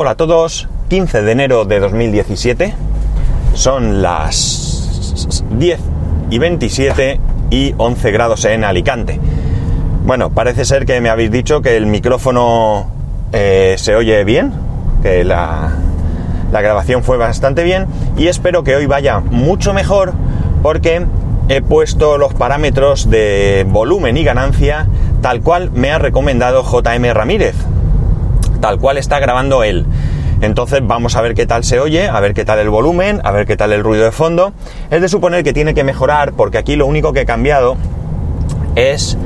Hola a todos, 15 de enero de 2017, son las 10 y 27 y 11 grados en Alicante. Bueno, parece ser que me habéis dicho que el micrófono eh, se oye bien, que la, la grabación fue bastante bien y espero que hoy vaya mucho mejor porque he puesto los parámetros de volumen y ganancia tal cual me ha recomendado JM Ramírez, tal cual está grabando él. Entonces vamos a ver qué tal se oye, a ver qué tal el volumen, a ver qué tal el ruido de fondo. Es de suponer que tiene que mejorar porque aquí lo único que he cambiado es...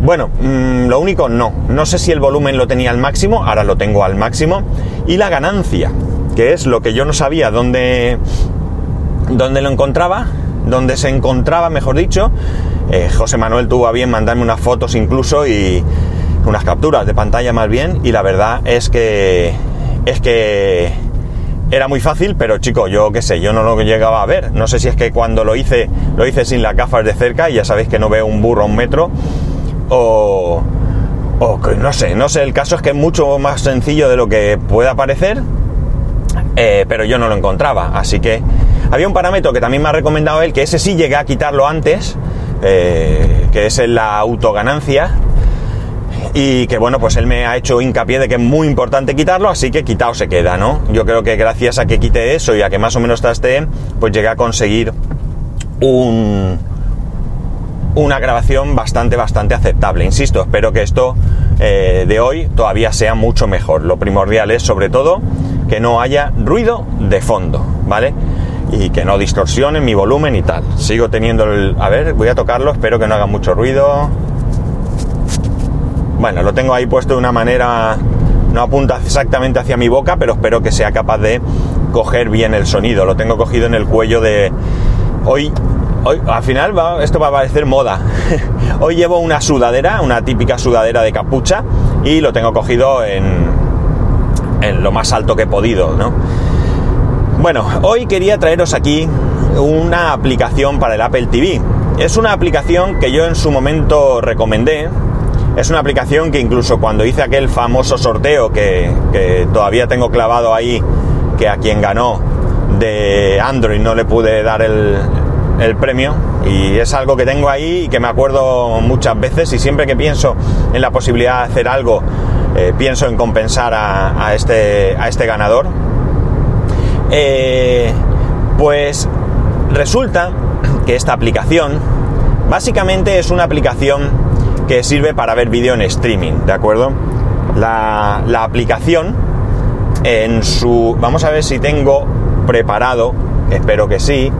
Bueno, mmm, lo único no. No sé si el volumen lo tenía al máximo, ahora lo tengo al máximo. Y la ganancia, que es lo que yo no sabía dónde, dónde lo encontraba, dónde se encontraba, mejor dicho. Eh, José Manuel tuvo a bien mandarme unas fotos incluso y unas capturas de pantalla más bien. Y la verdad es que es que era muy fácil, pero chico, yo qué sé, yo no lo llegaba a ver. No sé si es que cuando lo hice, lo hice sin las gafas de cerca y ya sabéis que no veo un burro a un metro. O, o que no sé, no sé, el caso es que es mucho más sencillo de lo que pueda parecer, eh, pero yo no lo encontraba. Así que había un parámetro que también me ha recomendado él, que ese sí llegué a quitarlo antes, eh, que es la autoganancia y que bueno, pues él me ha hecho hincapié de que es muy importante quitarlo, así que quitado se queda, ¿no? Yo creo que gracias a que quite eso y a que más o menos traste, pues llegué a conseguir un, una grabación bastante, bastante aceptable. Insisto, espero que esto eh, de hoy todavía sea mucho mejor. Lo primordial es sobre todo que no haya ruido de fondo, ¿vale? Y que no distorsione mi volumen y tal. Sigo teniendo el... A ver, voy a tocarlo, espero que no haga mucho ruido. Bueno, lo tengo ahí puesto de una manera, no apunta exactamente hacia mi boca, pero espero que sea capaz de coger bien el sonido. Lo tengo cogido en el cuello de... Hoy, hoy al final va, esto va a parecer moda. hoy llevo una sudadera, una típica sudadera de capucha, y lo tengo cogido en, en lo más alto que he podido, ¿no? Bueno, hoy quería traeros aquí una aplicación para el Apple TV. Es una aplicación que yo en su momento recomendé, es una aplicación que incluso cuando hice aquel famoso sorteo que, todavía tengo clavado ahí, que a quien ganó de Android no le pude dar el, premio. Y es algo que tengo ahí y que me acuerdo muchas veces y siempre que pienso en la posibilidad de hacer algo, eh, pienso en compensar a, a, este, a este ganador. Eh, pues resulta que esta aplicación básicamente es una aplicación que sirve para ver vídeo en streaming, ¿de acuerdo? La, la, aplicación en su... Vamos a ver si tengo preparado, espero que sí,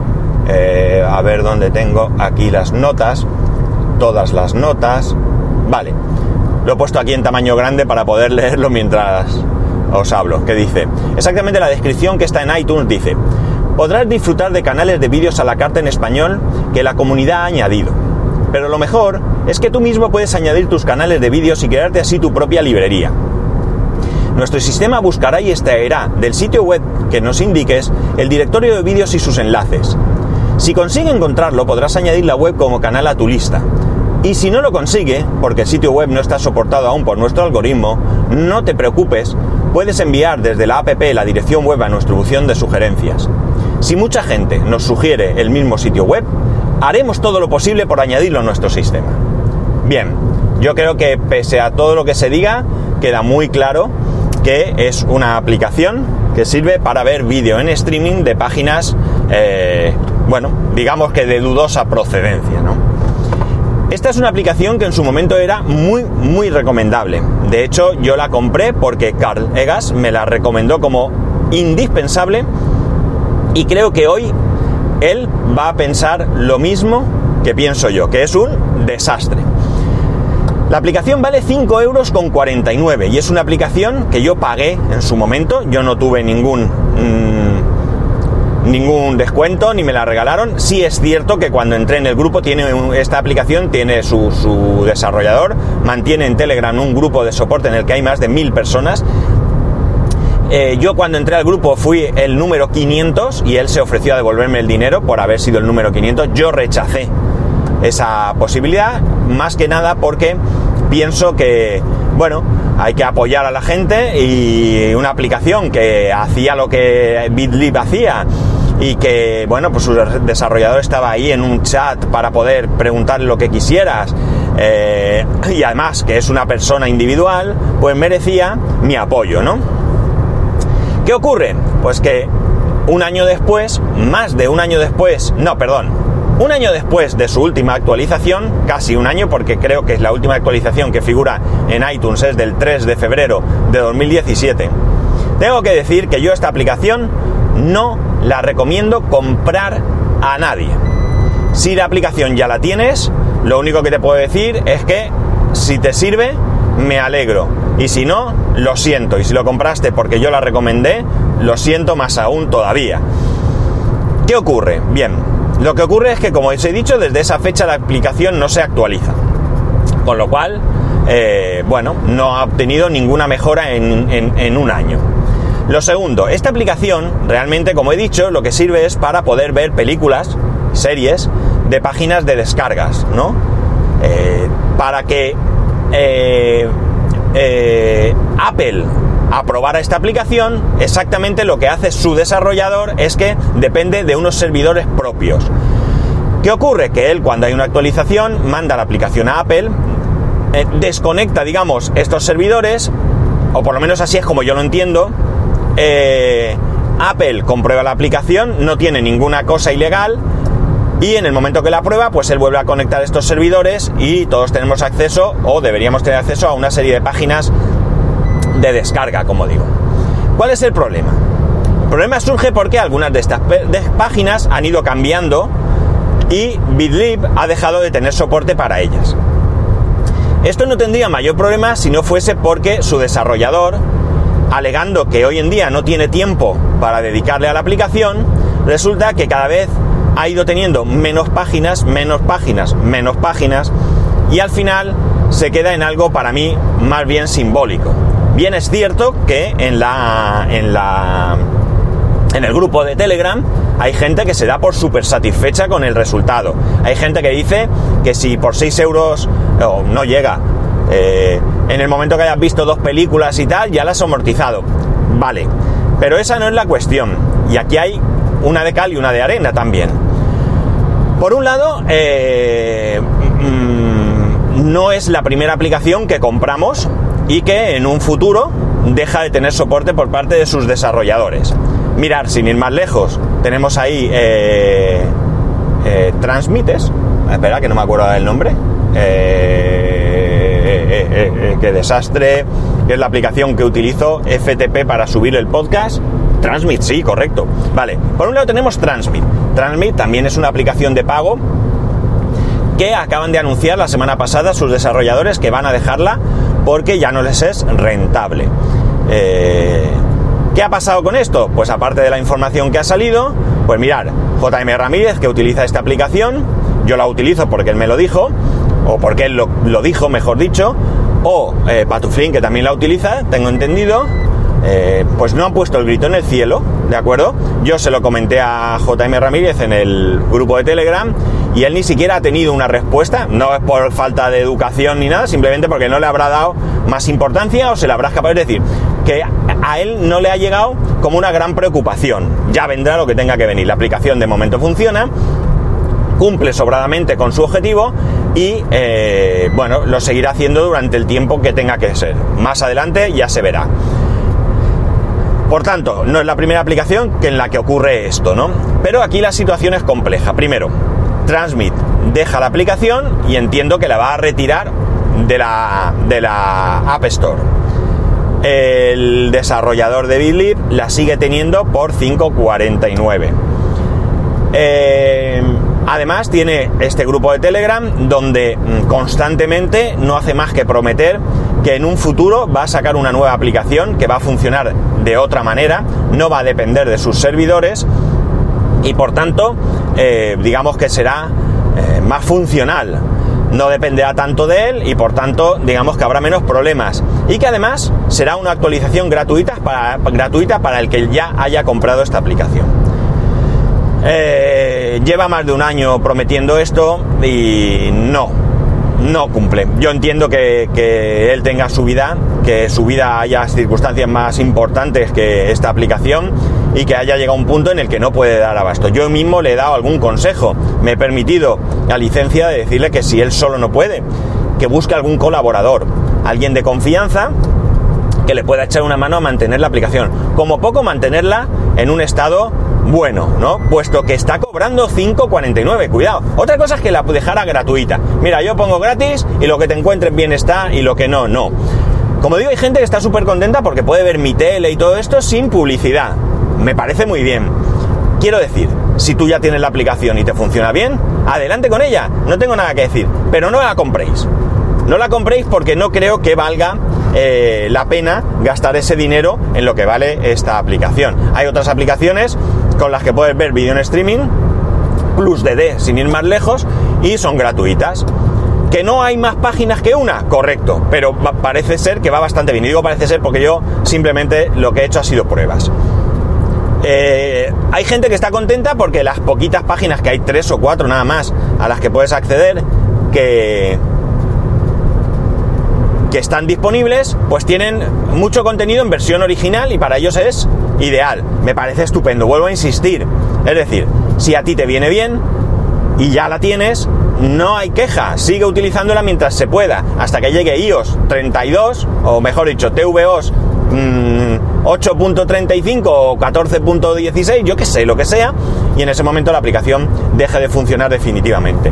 eh, a ver dónde tengo aquí las notas, todas las notas, vale, lo he puesto aquí en tamaño grande para poder leerlo mientras os hablo, que dice, exactamente la descripción que está en iTunes dice, podrás disfrutar de canales de vídeos a la carta en español que la comunidad ha añadido pero lo mejor es que tú mismo puedes añadir tus canales de vídeos y crearte así tu propia librería. Nuestro sistema buscará y extraerá del sitio web que nos indiques el directorio de vídeos y sus enlaces. Si consigue encontrarlo, podrás añadir la web como canal a tu lista. Y si no lo consigue, porque el sitio web no está soportado aún por nuestro algoritmo, no te preocupes, puedes enviar desde la app la dirección web a nuestra buzón de sugerencias. Si mucha gente nos sugiere el mismo sitio web, haremos todo lo posible por añadirlo a nuestro sistema. Bien, yo creo que pese a todo lo que se diga, queda muy claro que es una aplicación que sirve para ver vídeo en streaming de páginas, eh, bueno, digamos que de dudosa procedencia. Esta es una aplicación que en su momento era muy, muy recomendable. De hecho, yo la compré porque Carl Egas me la recomendó como indispensable y creo que hoy él va a pensar lo mismo que pienso yo, que es un desastre. La aplicación vale 5 euros con 49 y es una aplicación que yo pagué en su momento, yo no tuve ningún, mmm, ningún descuento ni me la regalaron. Sí es cierto que cuando entré en el grupo tiene un, esta aplicación, tiene su, su desarrollador, mantiene en Telegram un grupo de soporte en el que hay más de mil personas eh, yo cuando entré al grupo fui el número 500 y él se ofreció a devolverme el dinero por haber sido el número 500. Yo rechacé esa posibilidad, más que nada porque pienso que, bueno, hay que apoyar a la gente y una aplicación que hacía lo que BitLib hacía y que, bueno, pues su desarrollador estaba ahí en un chat para poder preguntarle lo que quisieras eh, y además que es una persona individual, pues merecía mi apoyo, ¿no? ¿Qué ocurre? Pues que un año después, más de un año después, no, perdón, un año después de su última actualización, casi un año porque creo que es la última actualización que figura en iTunes es del 3 de febrero de 2017, tengo que decir que yo esta aplicación no la recomiendo comprar a nadie. Si la aplicación ya la tienes, lo único que te puedo decir es que si te sirve, me alegro. Y si no, lo siento. Y si lo compraste porque yo la recomendé, lo siento más aún todavía. ¿Qué ocurre? Bien, lo que ocurre es que, como os he dicho, desde esa fecha la aplicación no se actualiza. Con lo cual, eh, bueno, no ha obtenido ninguna mejora en un año. Lo segundo, esta aplicación realmente, como he dicho, lo que sirve es para poder ver películas, series, de páginas de descargas, ¿no? Eh, para que eh, Apple aprobara esta aplicación, exactamente lo que hace su desarrollador es que depende de unos servidores propios. ¿Qué ocurre? Que él cuando hay una actualización manda la aplicación a Apple, desconecta, digamos, estos servidores, o por lo menos así es como yo lo entiendo, eh, Apple comprueba la aplicación, no tiene ninguna cosa ilegal y en el momento que la prueba, pues él vuelve a conectar estos servidores y todos tenemos acceso o deberíamos tener acceso a una serie de páginas de descarga, como digo. ¿Cuál es el problema? El problema surge porque algunas de estas páginas han ido cambiando y BitLib ha dejado de tener soporte para ellas. Esto no tendría mayor problema si no fuese porque su desarrollador alegando que hoy en día no tiene tiempo para dedicarle a la aplicación, resulta que cada vez ha ido teniendo menos páginas, menos páginas, menos páginas, y al final se queda en algo para mí más bien simbólico. Bien es cierto que en la. en la. en el grupo de Telegram hay gente que se da por súper satisfecha con el resultado. Hay gente que dice que si por 6 euros no llega, eh, en el momento que hayas visto dos películas y tal, ya las has amortizado. Vale, pero esa no es la cuestión. Y aquí hay una de cal y una de arena también. Por un lado, eh, mm, no es la primera aplicación que compramos y que en un futuro deja de tener soporte por parte de sus desarrolladores. Mirar, sin ir más lejos, tenemos ahí eh, eh Transmites. Espera, que no me acuerdo del nombre. Eh, eh, eh, qué desastre, es la aplicación que utilizo, FTP, para subir el podcast. Transmit, sí, correcto. Vale, por un lado tenemos Transmit. Transmit también es una aplicación de pago que acaban de anunciar la semana pasada sus desarrolladores que van a dejarla porque ya no les es rentable. ¿Qué ha pasado con esto? Pues aparte de la información que ha salido, pues mirar, JM Ramírez que utiliza esta aplicación, yo la utilizo porque él me lo dijo, o porque él lo, dijo, mejor dicho, o eh, Patuflin, que también la utiliza, tengo entendido, eh, pues no han puesto el grito en el cielo, ¿de acuerdo? Yo se lo comenté a JM Ramírez en el grupo de Telegram y él ni siquiera ha tenido una respuesta, no es por falta de educación ni nada, simplemente porque no le habrá dado más importancia o se le habrá escapado, es decir, que a él no le ha llegado como una gran preocupación, ya vendrá lo que tenga que venir, la aplicación de momento funciona, cumple sobradamente con su objetivo y eh, bueno, lo seguirá haciendo durante el tiempo que tenga que ser. Más adelante ya se verá. Por tanto, no es la primera aplicación que en la que ocurre esto, ¿no? Pero aquí la situación es compleja. Primero, Transmit deja la aplicación y entiendo que la va a retirar de la, de la App Store. El desarrollador de BitLib la sigue teniendo por 5.49. Eh, Además tiene este grupo de Telegram donde mm, constantemente no hace más que prometer que en un futuro va a sacar una nueva aplicación que va a funcionar de otra manera, no va a depender de sus servidores y por tanto eh, digamos que será eh, más funcional. No dependerá tanto de él y por tanto digamos que habrá menos problemas. Y que además será una actualización gratuita para, gratuita para el que ya haya comprado esta aplicación. Eh, lleva más de un año prometiendo esto y no, no cumple. Yo entiendo que, él tenga su vida, que su vida haya circunstancias más importantes que esta aplicación y que haya llegado a un punto en el que no puede dar abasto. Yo mismo le he dado algún consejo, me he permitido la licencia de decirle que si él solo no puede, que busque algún colaborador, alguien de confianza que le pueda echar una mano a mantener la aplicación. Como poco mantenerla en un estado bueno, ¿no? Puesto que está cobrando 5,49, cuidado. Otra cosa es que la dejara gratuita. Mira, yo pongo gratis y lo que te encuentres bien está y lo que no, no. Como digo, hay gente que está súper contenta porque puede ver mi tele y todo esto sin publicidad. Me parece muy bien. Quiero decir, si tú ya tienes la aplicación y te funciona bien, adelante con ella. No tengo nada que decir. Pero no la compréis. No la compréis porque no creo que valga eh, la pena gastar ese dinero en lo que vale esta aplicación. Hay otras aplicaciones con las que puedes ver vídeo en streaming, plus DD sin ir más lejos, y son gratuitas. ¿Que no hay más páginas que una? Correcto, pero parece ser que va bastante bien. Y digo parece ser porque yo simplemente lo que he hecho ha sido pruebas. Eh, hay gente que está contenta porque las poquitas páginas, que hay tres o cuatro nada más, a las que puedes acceder, que, que están disponibles, pues tienen mucho contenido en versión original y para ellos es ideal. Me parece estupendo, vuelvo a insistir. Es decir, si a ti te viene bien y ya la tienes, no hay queja, sigue utilizándola mientras se pueda, hasta que llegue iOS 32, o mejor dicho, tvOS 8.35 mm, o 14.16, yo que sé, lo que sea, y en ese momento la aplicación deje de funcionar definitivamente.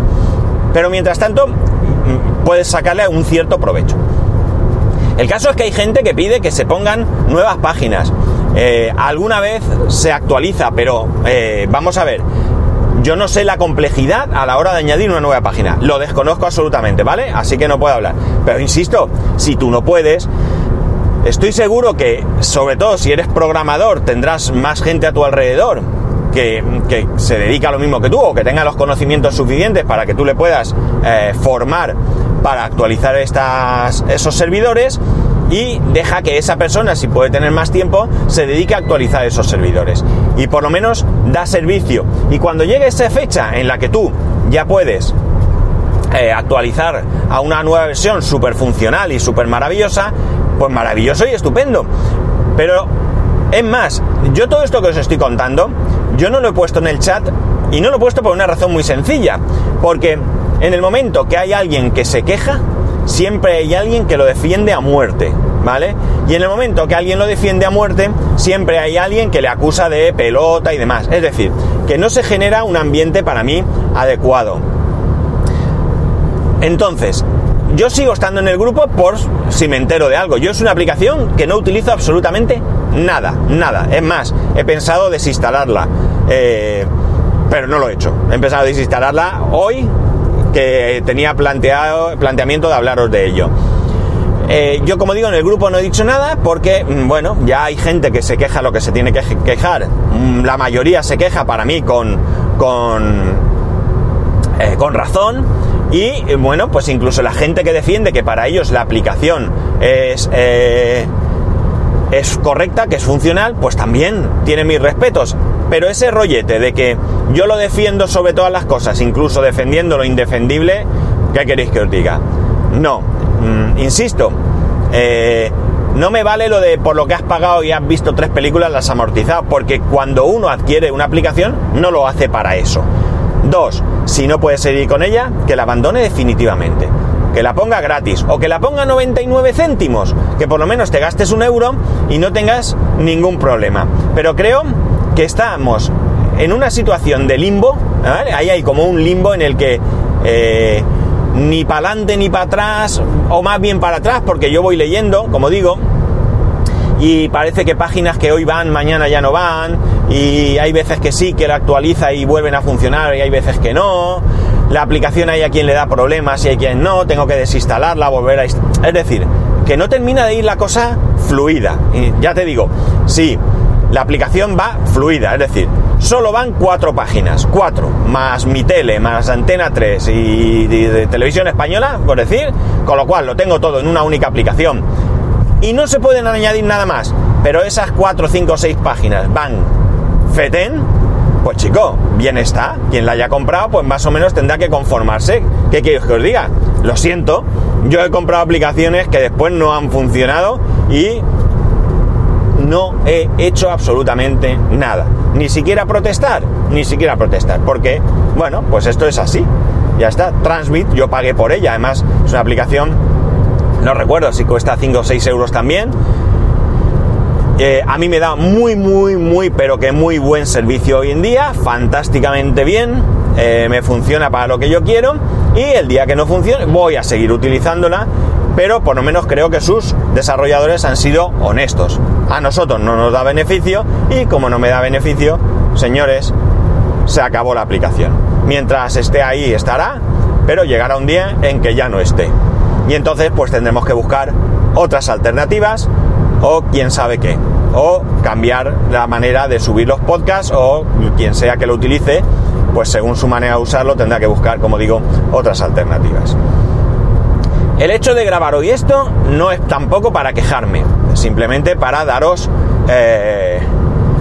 Pero mientras tanto, mm, puedes sacarle un cierto provecho. El caso es que hay gente que pide que se pongan nuevas páginas. Eh, alguna vez se actualiza, pero eh, vamos a ver. Yo no sé la complejidad a la hora de añadir una nueva página. Lo desconozco absolutamente, ¿vale? Así que no puedo hablar. Pero insisto, si tú no puedes, estoy seguro que, sobre todo si eres programador, tendrás más gente a tu alrededor que, se dedica a lo mismo que tú o que tenga los conocimientos suficientes para que tú le puedas eh, formar para actualizar estas, esos servidores y deja que esa persona, si puede tener más tiempo, se dedique a actualizar esos servidores. Y por lo menos da servicio. Y cuando llegue esa fecha en la que tú ya puedes eh, actualizar a una nueva versión súper funcional y súper maravillosa, pues maravilloso y estupendo. Pero es más, yo todo esto que os estoy contando, yo no lo he puesto en el chat y no lo he puesto por una razón muy sencilla. Porque en el momento que hay alguien que se queja, siempre hay alguien que lo defiende a muerte, ¿vale? Y en el momento que alguien lo defiende a muerte, siempre hay alguien que le acusa de pelota y demás. Es decir, que no se genera un ambiente para mí adecuado. Entonces, yo sigo estando en el grupo por si me entero de algo. Yo es una aplicación que no utilizo absolutamente nada, nada. Es más, he pensado desinstalarla, eh, pero no lo he hecho. He a desinstalarla hoy que tenía planteado, planteamiento de hablaros de ello. Eh, yo como digo en el grupo no he dicho nada porque, mm, bueno, ya hay gente que se queja lo que se tiene que quejar. Mm, la mayoría se queja para mí con, con, eh, con razón. Y bueno, pues incluso la gente que defiende que para ellos la aplicación es, eh, es correcta, que es funcional, pues también tiene mis respetos. Pero ese rollete de que yo lo defiendo sobre todas las cosas, incluso defendiendo lo indefendible, ¿qué queréis que os diga? No, mm, insisto, eh, no me vale lo de por lo que has pagado y has visto tres películas las amortizado, porque cuando uno adquiere una aplicación no lo hace para eso. Dos, si no puedes seguir con ella, que la abandone definitivamente. Que la ponga gratis o que la ponga 99 céntimos, que por lo menos te gastes un euro y no tengas ningún problema. Pero creo que estamos en una situación de limbo, ahí hay como un limbo en el que eh, ni para adelante ni para atrás, o más bien para atrás, porque yo voy leyendo, como digo, y parece que páginas que hoy van, mañana ya no van, y hay veces que sí, que la actualiza y vuelven a funcionar, y hay veces que no. La aplicación hay a quien le da problemas y hay quien no, tengo que desinstalarla, volver a... Es decir, que no termina de ir la cosa fluida. Ya te digo, sí, la aplicación va fluida, es decir, solo van cuatro páginas, cuatro, más mi tele, más antena 3 y de, televisión española, por decir, con lo cual lo tengo todo en una única aplicación. Y no se pueden añadir nada más, pero esas cuatro, cinco, seis páginas van feten, pues chico, bien está. Quien la haya comprado, pues más o menos tendrá que conformarse. ¿Qué queréis que os diga? Lo siento, Yo he comprado aplicaciones que después no han funcionado y no he hecho absolutamente nada. Ni siquiera protestar, ni siquiera protestar. Porque, bueno, pues esto es así. Ya está. Transmit, yo pagué por ella. Además, es una aplicación, no recuerdo si cuesta 5 o 6 euros también. Eh, a mí me da muy, muy, muy, pero que muy buen servicio hoy en día. Fantásticamente bien. Eh, me funciona para lo que yo quiero. Y el día que no funcione, voy a seguir utilizándola pero por lo menos creo que sus desarrolladores han sido honestos. A nosotros no nos da beneficio y como no me da beneficio, señores, se acabó la aplicación. Mientras esté ahí estará, pero llegará un día en que ya no esté. Y entonces pues tendremos que buscar otras alternativas o quién sabe qué. O cambiar la manera de subir los podcasts o quien sea que lo utilice, pues según su manera de usarlo tendrá que buscar, como digo, otras alternativas. El hecho de grabar hoy esto no es tampoco para quejarme, simplemente para daros eh,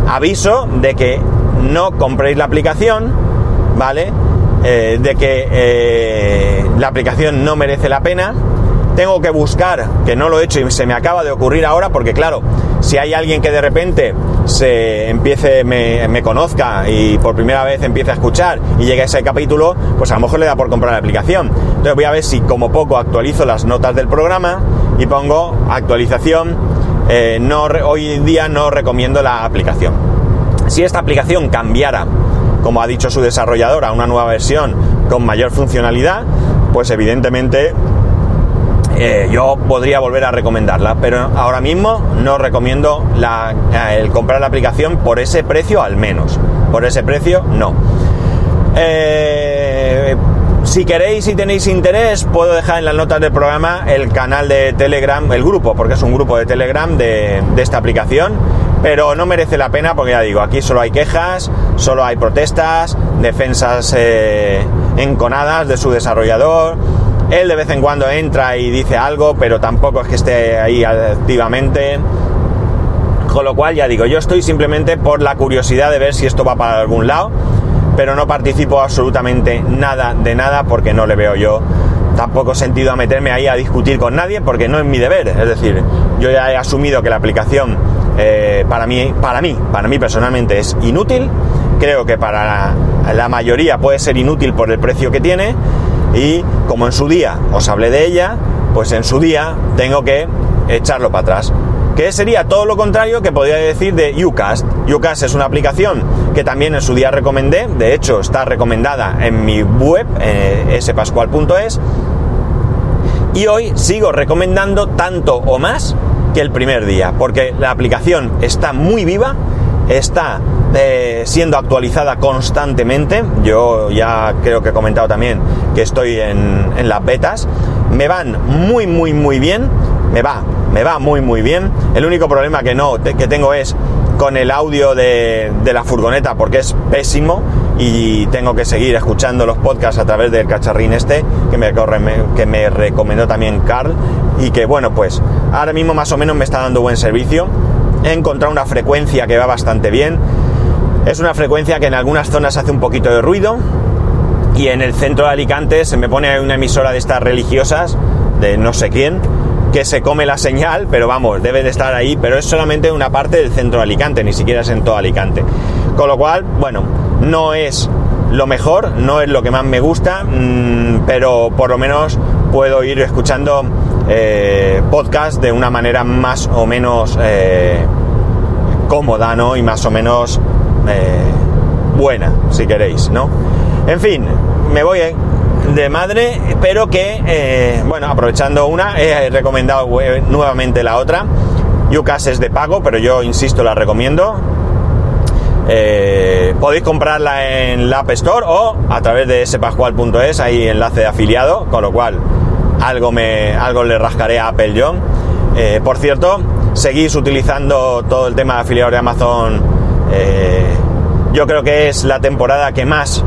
aviso de que no compréis la aplicación, ¿vale? Eh, de que eh, la aplicación no merece la pena. Tengo que buscar, que no lo he hecho y se me acaba de ocurrir ahora, porque claro, si hay alguien que de repente se empiece, me, conozca y por primera vez empiece a escuchar y llegue a ese capítulo, pues a lo mejor le da por comprar la aplicación. Entonces voy a ver si como poco actualizo las notas del programa y pongo actualización. Eh, no, hoy en día no recomiendo la aplicación. Si esta aplicación cambiara, como ha dicho su desarrollador, a una nueva versión con mayor funcionalidad, pues evidentemente eh, yo podría volver a recomendarla, pero ahora mismo no recomiendo eh, el comprar la aplicación por ese precio al menos. Por ese precio, no. Eh, si queréis y tenéis interés, puedo dejar en las notas del programa el canal de Telegram, el grupo, porque es un grupo de Telegram de, esta aplicación, pero no merece la pena porque ya digo, aquí solo hay quejas, solo hay protestas, defensas enconadas de su desarrollador, él de vez en cuando entra y dice algo, pero tampoco es que esté ahí activamente. Con lo cual, ya digo, yo estoy simplemente por la curiosidad de ver si esto va para algún lado, pero no participo absolutamente nada de nada porque no le veo yo tampoco sentido a meterme ahí a discutir con nadie porque no es mi deber. Es decir, yo ya he asumido que la aplicación eh, para mí, para mí, para mí personalmente es inútil. Creo que para la mayoría puede ser inútil por el precio que tiene y como en su día os hablé de ella, pues en su día tengo que echarlo para atrás. Que sería todo lo contrario que podría decir de Ucast. Ucast es una aplicación que también en su día recomendé, de hecho está recomendada en mi web, eh, spascual.es, y hoy sigo recomendando tanto o más que el primer día, porque la aplicación está muy viva, está eh, siendo actualizada constantemente. Yo ya creo que he comentado también que estoy en, las betas. Me van muy, muy, muy bien. Me va, me va muy, muy bien. El único problema que no que tengo es con el audio de, la furgoneta porque es pésimo y tengo que seguir escuchando los podcasts a través del cacharrín este que me, que me recomendó también Carl y que bueno pues ahora mismo más o menos me está dando buen servicio he encontrado una frecuencia que va bastante bien es una frecuencia que en algunas zonas hace un poquito de ruido y en el centro de Alicante se me pone una emisora de estas religiosas, de no sé quién, que se come la señal, pero vamos, debe de estar ahí, pero es solamente una parte del centro de Alicante, ni siquiera es en todo Alicante. Con lo cual, bueno, no es lo mejor, no es lo que más me gusta, mm, pero por lo menos puedo ir escuchando eh, podcast de una manera más o menos eh, cómoda, ¿no? Y más o menos eh, buena, si queréis, ¿no? En fin, me voy de madre, pero que, eh, bueno, aprovechando una, he recomendado nuevamente la otra. Yucas es de pago, pero yo insisto, la recomiendo. Eh, podéis comprarla en la App Store o a través de spascual.es, hay enlace de afiliado, con lo cual algo, me, algo le rascaré a Apple John. por cierto, seguís utilizando todo el tema de afiliado de Amazon eh, yo creo que es la temporada que más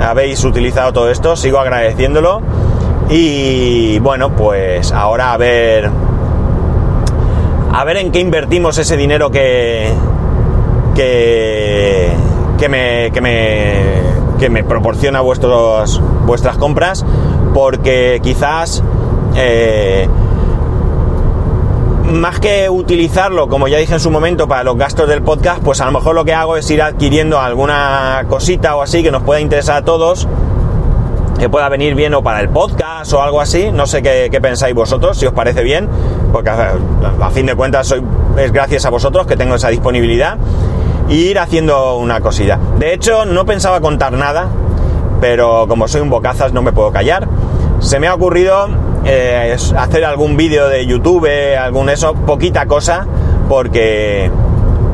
habéis utilizado todo esto, sigo agradeciéndolo. Y bueno, pues ahora a ver. A ver en qué invertimos ese dinero que. que. que me. que me. que me proporciona vuestros, vuestras compras. Porque quizás eh, más que utilizarlo, como ya dije en su momento, para los gastos del podcast, pues a lo mejor lo que hago es ir adquiriendo alguna cosita o así que nos pueda interesar a todos, que pueda venir bien o para el podcast o algo así. No sé qué, pensáis vosotros, si os parece bien, porque a, fin de cuentas soy, es gracias a vosotros que tengo esa disponibilidad. Y ir haciendo una cosilla. De hecho, no pensaba contar nada, pero como soy un bocazas no me puedo callar. Se me ha ocurrido eh, hacer algún vídeo de YouTube, algún eso, poquita cosa, porque,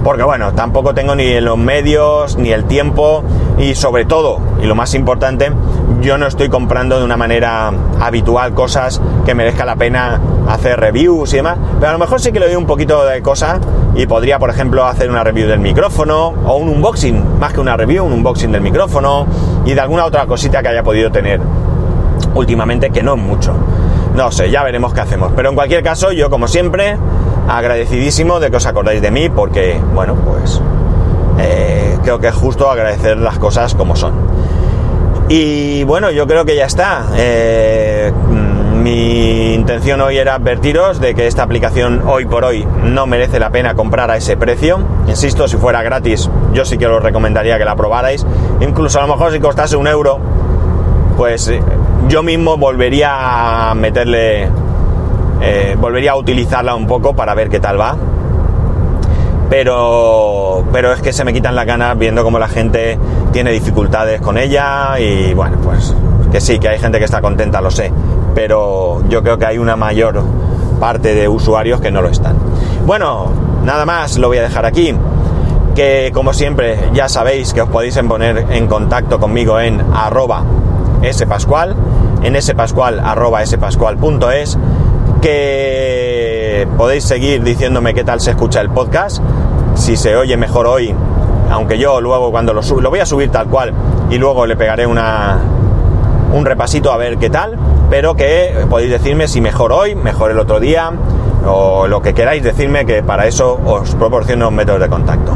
porque bueno, tampoco tengo ni los medios, ni el tiempo, y sobre todo, y lo más importante, yo no estoy comprando de una manera habitual cosas que merezca la pena hacer reviews y demás, pero a lo mejor sí que le doy un poquito de cosa y podría, por ejemplo, hacer una review del micrófono o un unboxing, más que una review, un unboxing del micrófono y de alguna otra cosita que haya podido tener últimamente, que no mucho. No sé, ya veremos qué hacemos. Pero en cualquier caso, yo como siempre, agradecidísimo de que os acordáis de mí, porque, bueno, pues eh, creo que es justo agradecer las cosas como son. Y bueno, yo creo que ya está. Eh, mi intención hoy era advertiros de que esta aplicación hoy por hoy no merece la pena comprar a ese precio. Insisto, si fuera gratis, yo sí que os recomendaría que la probarais. Incluso a lo mejor si costase un euro, pues eh, yo mismo volvería a meterle, eh, volvería a utilizarla un poco para ver qué tal va. Pero, pero es que se me quitan las ganas viendo cómo la gente tiene dificultades con ella y bueno, pues que sí, que hay gente que está contenta, lo sé, pero yo creo que hay una mayor parte de usuarios que no lo están. Bueno, nada más, lo voy a dejar aquí. Que como siempre ya sabéis que os podéis poner en contacto conmigo en arroba spascual en spascual arroba spascual.es que podéis seguir diciéndome qué tal se escucha el podcast, si se oye mejor hoy, aunque yo luego cuando lo subo, lo voy a subir tal cual y luego le pegaré una, un repasito a ver qué tal, pero que podéis decirme si mejor hoy, mejor el otro día o lo que queráis decirme que para eso os proporciono métodos de contacto.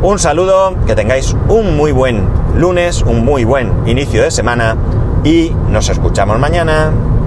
Un saludo, que tengáis un muy buen lunes, un muy buen inicio de semana y nos escuchamos mañana.